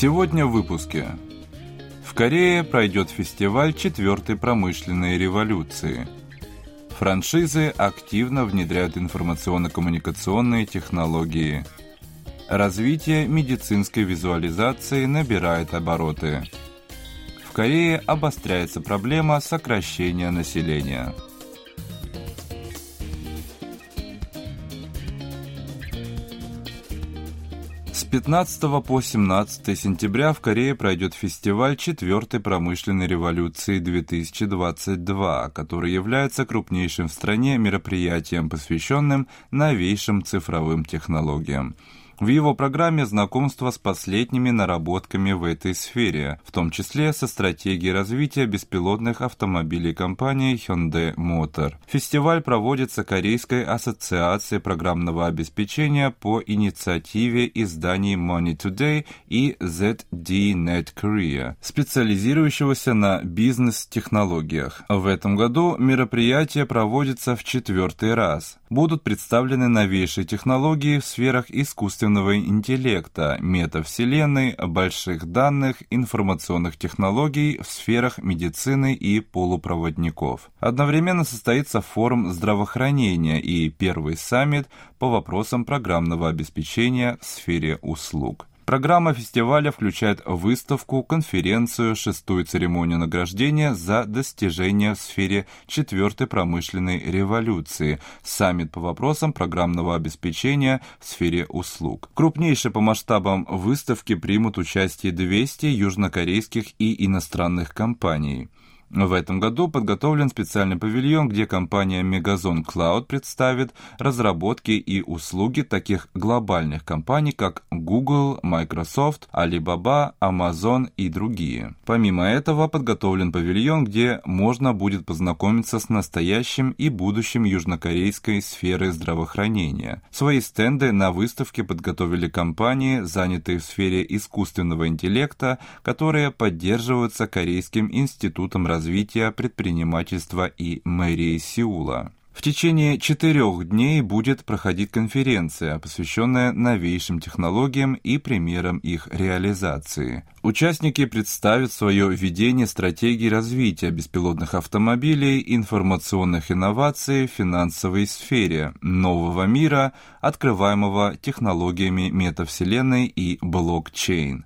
Сегодня в выпуске. В Корее пройдет фестиваль четвертой промышленной революции. Франшизы активно внедряют информационно-коммуникационные технологии. Развитие медицинской визуализации набирает обороты. В Корее обостряется проблема сокращения населения. 15 по 17 сентября в Корее пройдет фестиваль четвертой промышленной революции 2022, который является крупнейшим в стране мероприятием, посвященным новейшим цифровым технологиям. В его программе знакомство с последними наработками в этой сфере, в том числе со стратегией развития беспилотных автомобилей компании Hyundai Motor. Фестиваль проводится Корейской ассоциацией программного обеспечения по инициативе изданий Money Today и ZDNet Korea, специализирующегося на бизнес-технологиях. В этом году мероприятие проводится в четвертый раз. Будут представлены новейшие технологии в сферах искусственного искусственного интеллекта, метавселенной, больших данных, информационных технологий в сферах медицины и полупроводников. Одновременно состоится форум здравоохранения и первый саммит по вопросам программного обеспечения в сфере услуг. Программа фестиваля включает выставку, конференцию, шестую церемонию награждения за достижения в сфере четвертой промышленной революции, саммит по вопросам программного обеспечения в сфере услуг. Крупнейшие по масштабам выставки примут участие 200 южнокорейских и иностранных компаний. В этом году подготовлен специальный павильон, где компания Megazone Cloud представит разработки и услуги таких глобальных компаний, как Google, Microsoft, Alibaba, Amazon и другие. Помимо этого, подготовлен павильон, где можно будет познакомиться с настоящим и будущим южнокорейской сферы здравоохранения. Свои стенды на выставке подготовили компании, занятые в сфере искусственного интеллекта, которые поддерживаются Корейским институтом развития развития предпринимательства и мэрии Сеула. В течение четырех дней будет проходить конференция, посвященная новейшим технологиям и примерам их реализации. Участники представят свое видение стратегии развития беспилотных автомобилей, информационных инноваций в финансовой сфере, нового мира, открываемого технологиями метавселенной и блокчейн.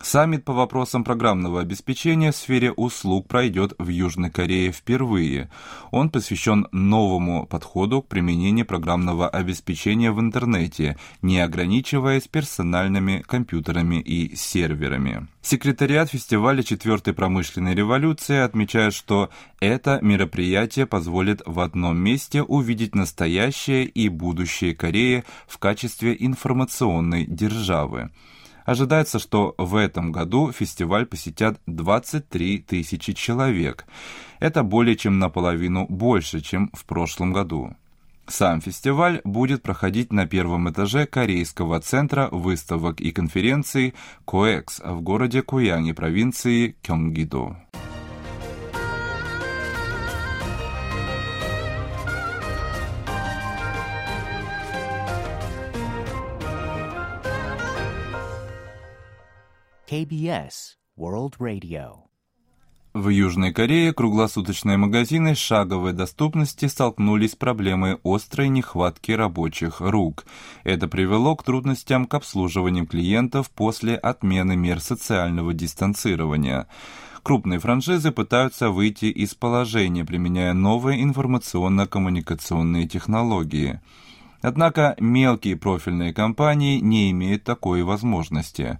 Саммит по вопросам программного обеспечения в сфере услуг пройдет в Южной Корее впервые. Он посвящен новому подходу к применению программного обеспечения в интернете, не ограничиваясь персональными компьютерами и серверами. Секретариат фестиваля четвертой промышленной революции отмечает, что это мероприятие позволит в одном месте увидеть настоящее и будущее Кореи в качестве информационной державы. Ожидается, что в этом году фестиваль посетят 23 тысячи человек. Это более чем наполовину больше, чем в прошлом году. Сам фестиваль будет проходить на первом этаже Корейского центра выставок и конференций КОЭКС в городе Куяне провинции Кёнгидо. KBS World Radio. В Южной Корее круглосуточные магазины шаговой доступности столкнулись с проблемой острой нехватки рабочих рук. Это привело к трудностям к обслуживанию клиентов после отмены мер социального дистанцирования. Крупные франшизы пытаются выйти из положения, применяя новые информационно-коммуникационные технологии. Однако мелкие профильные компании не имеют такой возможности.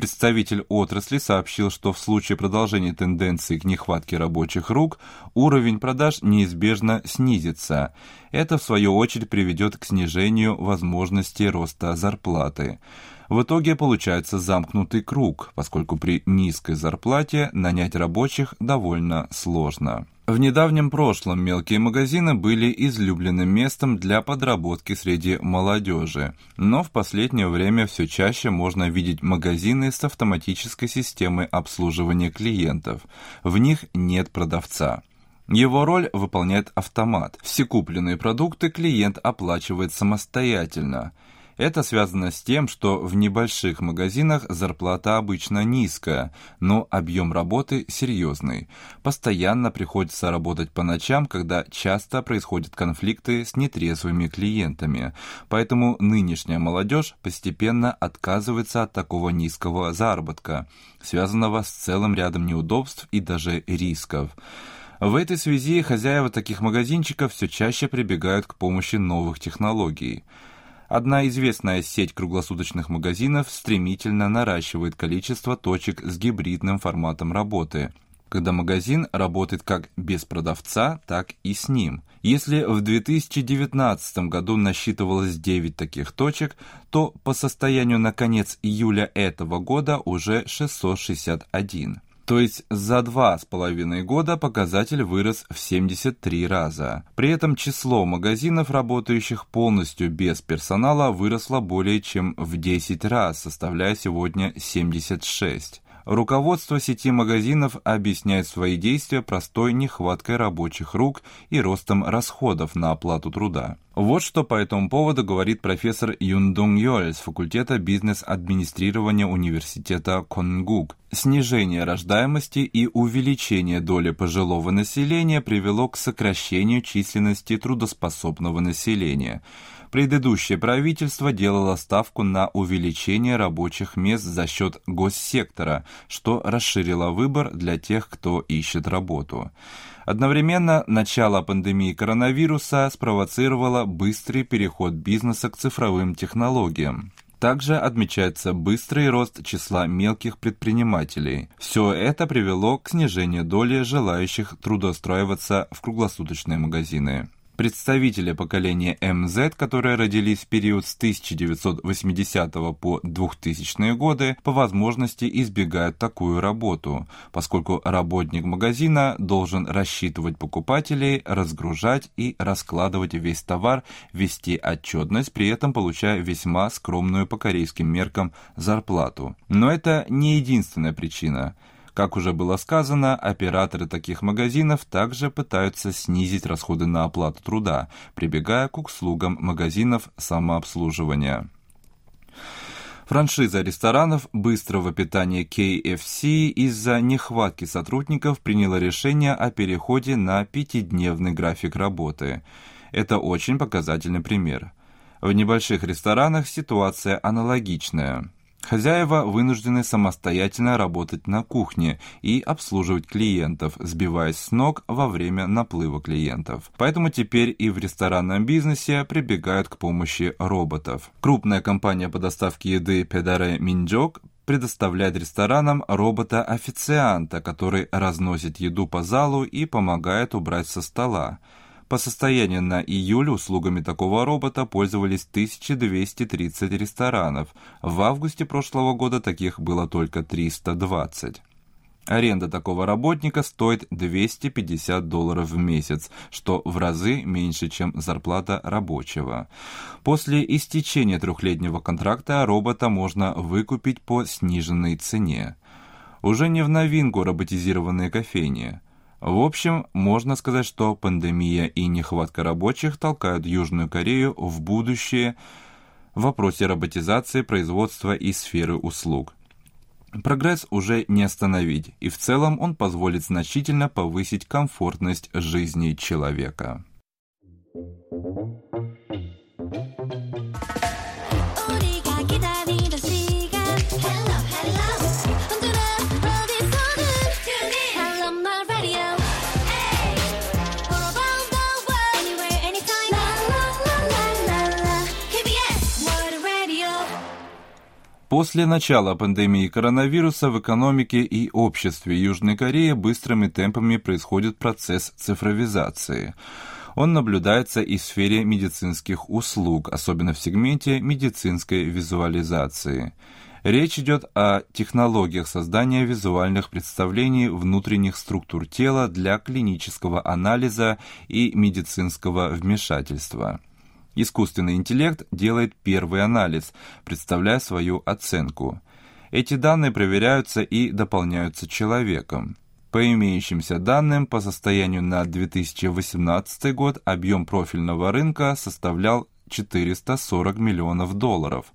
Представитель отрасли сообщил, что в случае продолжения тенденции к нехватке рабочих рук уровень продаж неизбежно снизится. Это, в свою очередь, приведет к снижению возможности роста зарплаты. В итоге получается замкнутый круг, поскольку при низкой зарплате нанять рабочих довольно сложно. В недавнем прошлом мелкие магазины были излюбленным местом для подработки среди молодежи, но в последнее время все чаще можно видеть магазины с автоматической системой обслуживания клиентов. В них нет продавца. Его роль выполняет автомат. Все купленные продукты клиент оплачивает самостоятельно – это связано с тем, что в небольших магазинах зарплата обычно низкая, но объем работы серьезный. Постоянно приходится работать по ночам, когда часто происходят конфликты с нетрезвыми клиентами. Поэтому нынешняя молодежь постепенно отказывается от такого низкого заработка, связанного с целым рядом неудобств и даже рисков. В этой связи хозяева таких магазинчиков все чаще прибегают к помощи новых технологий – Одна известная сеть круглосуточных магазинов стремительно наращивает количество точек с гибридным форматом работы, когда магазин работает как без продавца, так и с ним. Если в 2019 году насчитывалось 9 таких точек, то по состоянию на конец июля этого года уже 661. То есть за два с половиной года показатель вырос в 73 раза. При этом число магазинов, работающих полностью без персонала, выросло более чем в 10 раз, составляя сегодня 76. Руководство сети магазинов объясняет свои действия простой нехваткой рабочих рук и ростом расходов на оплату труда. Вот что по этому поводу говорит профессор Юндунг Йоль с факультета бизнес-администрирования университета Конгук. Снижение рождаемости и увеличение доли пожилого населения привело к сокращению численности трудоспособного населения – Предыдущее правительство делало ставку на увеличение рабочих мест за счет госсектора, что расширило выбор для тех, кто ищет работу. Одновременно начало пандемии коронавируса спровоцировало быстрый переход бизнеса к цифровым технологиям. Также отмечается быстрый рост числа мелких предпринимателей. Все это привело к снижению доли желающих трудоустраиваться в круглосуточные магазины. Представители поколения МЗ, которые родились в период с 1980 по 2000 годы, по возможности избегают такую работу, поскольку работник магазина должен рассчитывать покупателей, разгружать и раскладывать весь товар, вести отчетность, при этом получая весьма скромную по корейским меркам зарплату. Но это не единственная причина – как уже было сказано, операторы таких магазинов также пытаются снизить расходы на оплату труда, прибегая к услугам магазинов самообслуживания. Франшиза ресторанов быстрого питания KFC из-за нехватки сотрудников приняла решение о переходе на пятидневный график работы. Это очень показательный пример. В небольших ресторанах ситуация аналогичная. Хозяева вынуждены самостоятельно работать на кухне и обслуживать клиентов, сбиваясь с ног во время наплыва клиентов. Поэтому теперь и в ресторанном бизнесе прибегают к помощи роботов. Крупная компания по доставке еды Педаре Минджок предоставляет ресторанам робота-официанта, который разносит еду по залу и помогает убрать со стола. По состоянию на июль услугами такого робота пользовались 1230 ресторанов. В августе прошлого года таких было только 320. Аренда такого работника стоит 250 долларов в месяц, что в разы меньше, чем зарплата рабочего. После истечения трехлетнего контракта робота можно выкупить по сниженной цене. Уже не в новинку роботизированные кофейни – в общем, можно сказать, что пандемия и нехватка рабочих толкают Южную Корею в будущее в вопросе роботизации производства и сферы услуг. Прогресс уже не остановить, и в целом он позволит значительно повысить комфортность жизни человека. После начала пандемии коронавируса в экономике и обществе Южной Кореи быстрыми темпами происходит процесс цифровизации. Он наблюдается и в сфере медицинских услуг, особенно в сегменте медицинской визуализации. Речь идет о технологиях создания визуальных представлений внутренних структур тела для клинического анализа и медицинского вмешательства. Искусственный интеллект делает первый анализ, представляя свою оценку. Эти данные проверяются и дополняются человеком. По имеющимся данным, по состоянию на 2018 год объем профильного рынка составлял 440 миллионов долларов.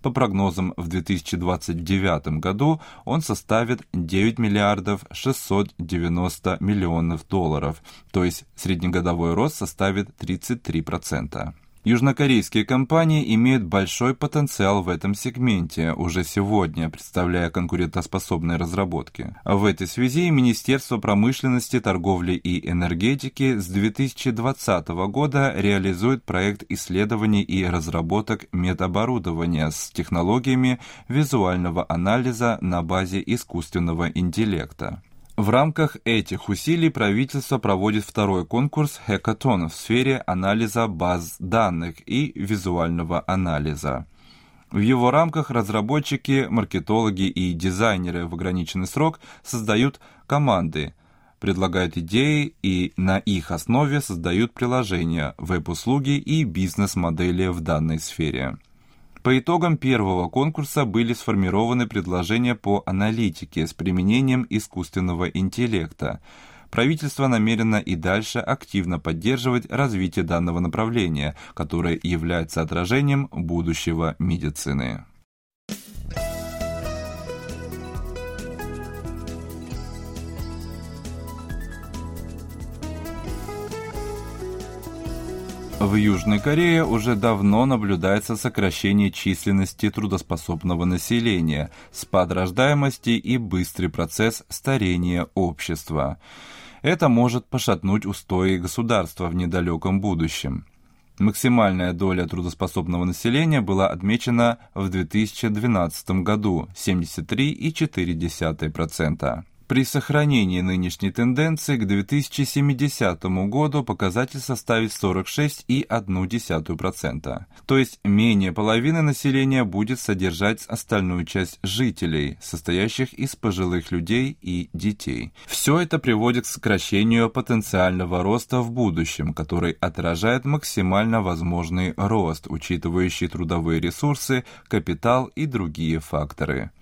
По прогнозам, в 2029 году он составит 9 миллиардов 690 миллионов долларов, то есть среднегодовой рост составит 33%. Южнокорейские компании имеют большой потенциал в этом сегменте уже сегодня, представляя конкурентоспособные разработки. В этой связи Министерство промышленности, торговли и энергетики с 2020 года реализует проект исследований и разработок медоборудования с технологиями визуального анализа на базе искусственного интеллекта. В рамках этих усилий правительство проводит второй конкурс «Хекатон» в сфере анализа баз данных и визуального анализа. В его рамках разработчики, маркетологи и дизайнеры в ограниченный срок создают команды, предлагают идеи и на их основе создают приложения, веб-услуги и бизнес-модели в данной сфере. По итогам первого конкурса были сформированы предложения по аналитике с применением искусственного интеллекта. Правительство намерено и дальше активно поддерживать развитие данного направления, которое является отражением будущего медицины. В Южной Корее уже давно наблюдается сокращение численности трудоспособного населения, спад рождаемости и быстрый процесс старения общества. Это может пошатнуть устои государства в недалеком будущем. Максимальная доля трудоспособного населения была отмечена в 2012 году – 73,4%. При сохранении нынешней тенденции к 2070 году показатель составит 46,1%. То есть менее половины населения будет содержать остальную часть жителей, состоящих из пожилых людей и детей. Все это приводит к сокращению потенциального роста в будущем, который отражает максимально возможный рост, учитывающий трудовые ресурсы, капитал и другие факторы.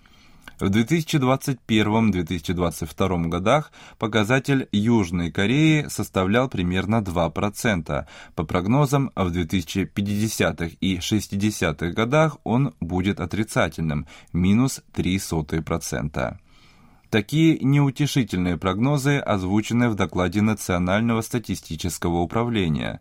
В 2021-2022 годах показатель Южной Кореи составлял примерно 2%. По прогнозам, в 2050-х и 60-х годах он будет отрицательным – минус 0,03%. Такие неутешительные прогнозы озвучены в докладе Национального статистического управления.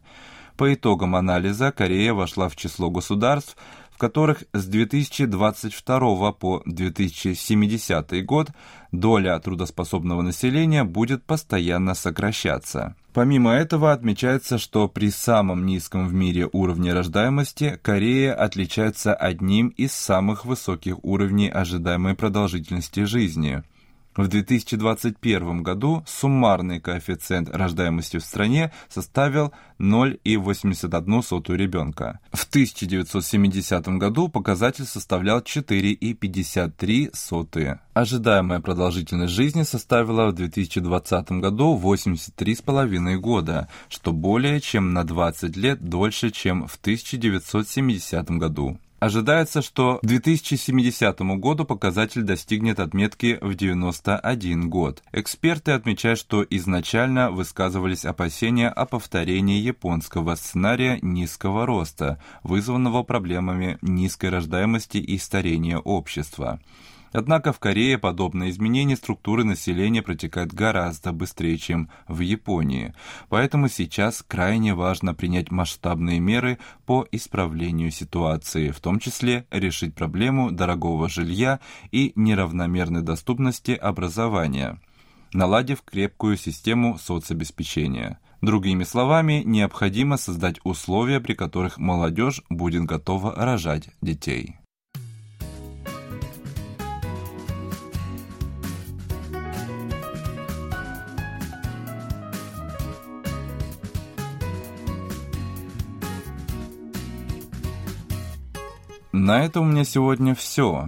По итогам анализа Корея вошла в число государств, которых с 2022 по 2070 год доля трудоспособного населения будет постоянно сокращаться. Помимо этого отмечается, что при самом низком в мире уровне рождаемости Корея отличается одним из самых высоких уровней ожидаемой продолжительности жизни – в 2021 году суммарный коэффициент рождаемости в стране составил 0,81 ребенка. В 1970 году показатель составлял 4,53. Ожидаемая продолжительность жизни составила в 2020 году 83,5 года, что более чем на 20 лет дольше, чем в 1970 году. Ожидается, что к 2070 году показатель достигнет отметки в 91 год. Эксперты отмечают, что изначально высказывались опасения о повторении японского сценария низкого роста, вызванного проблемами низкой рождаемости и старения общества. Однако в Корее подобные изменения структуры населения протекают гораздо быстрее, чем в Японии. Поэтому сейчас крайне важно принять масштабные меры по исправлению ситуации, в том числе решить проблему дорогого жилья и неравномерной доступности образования, наладив крепкую систему соцобеспечения. Другими словами, необходимо создать условия, при которых молодежь будет готова рожать детей. На этом у меня сегодня все.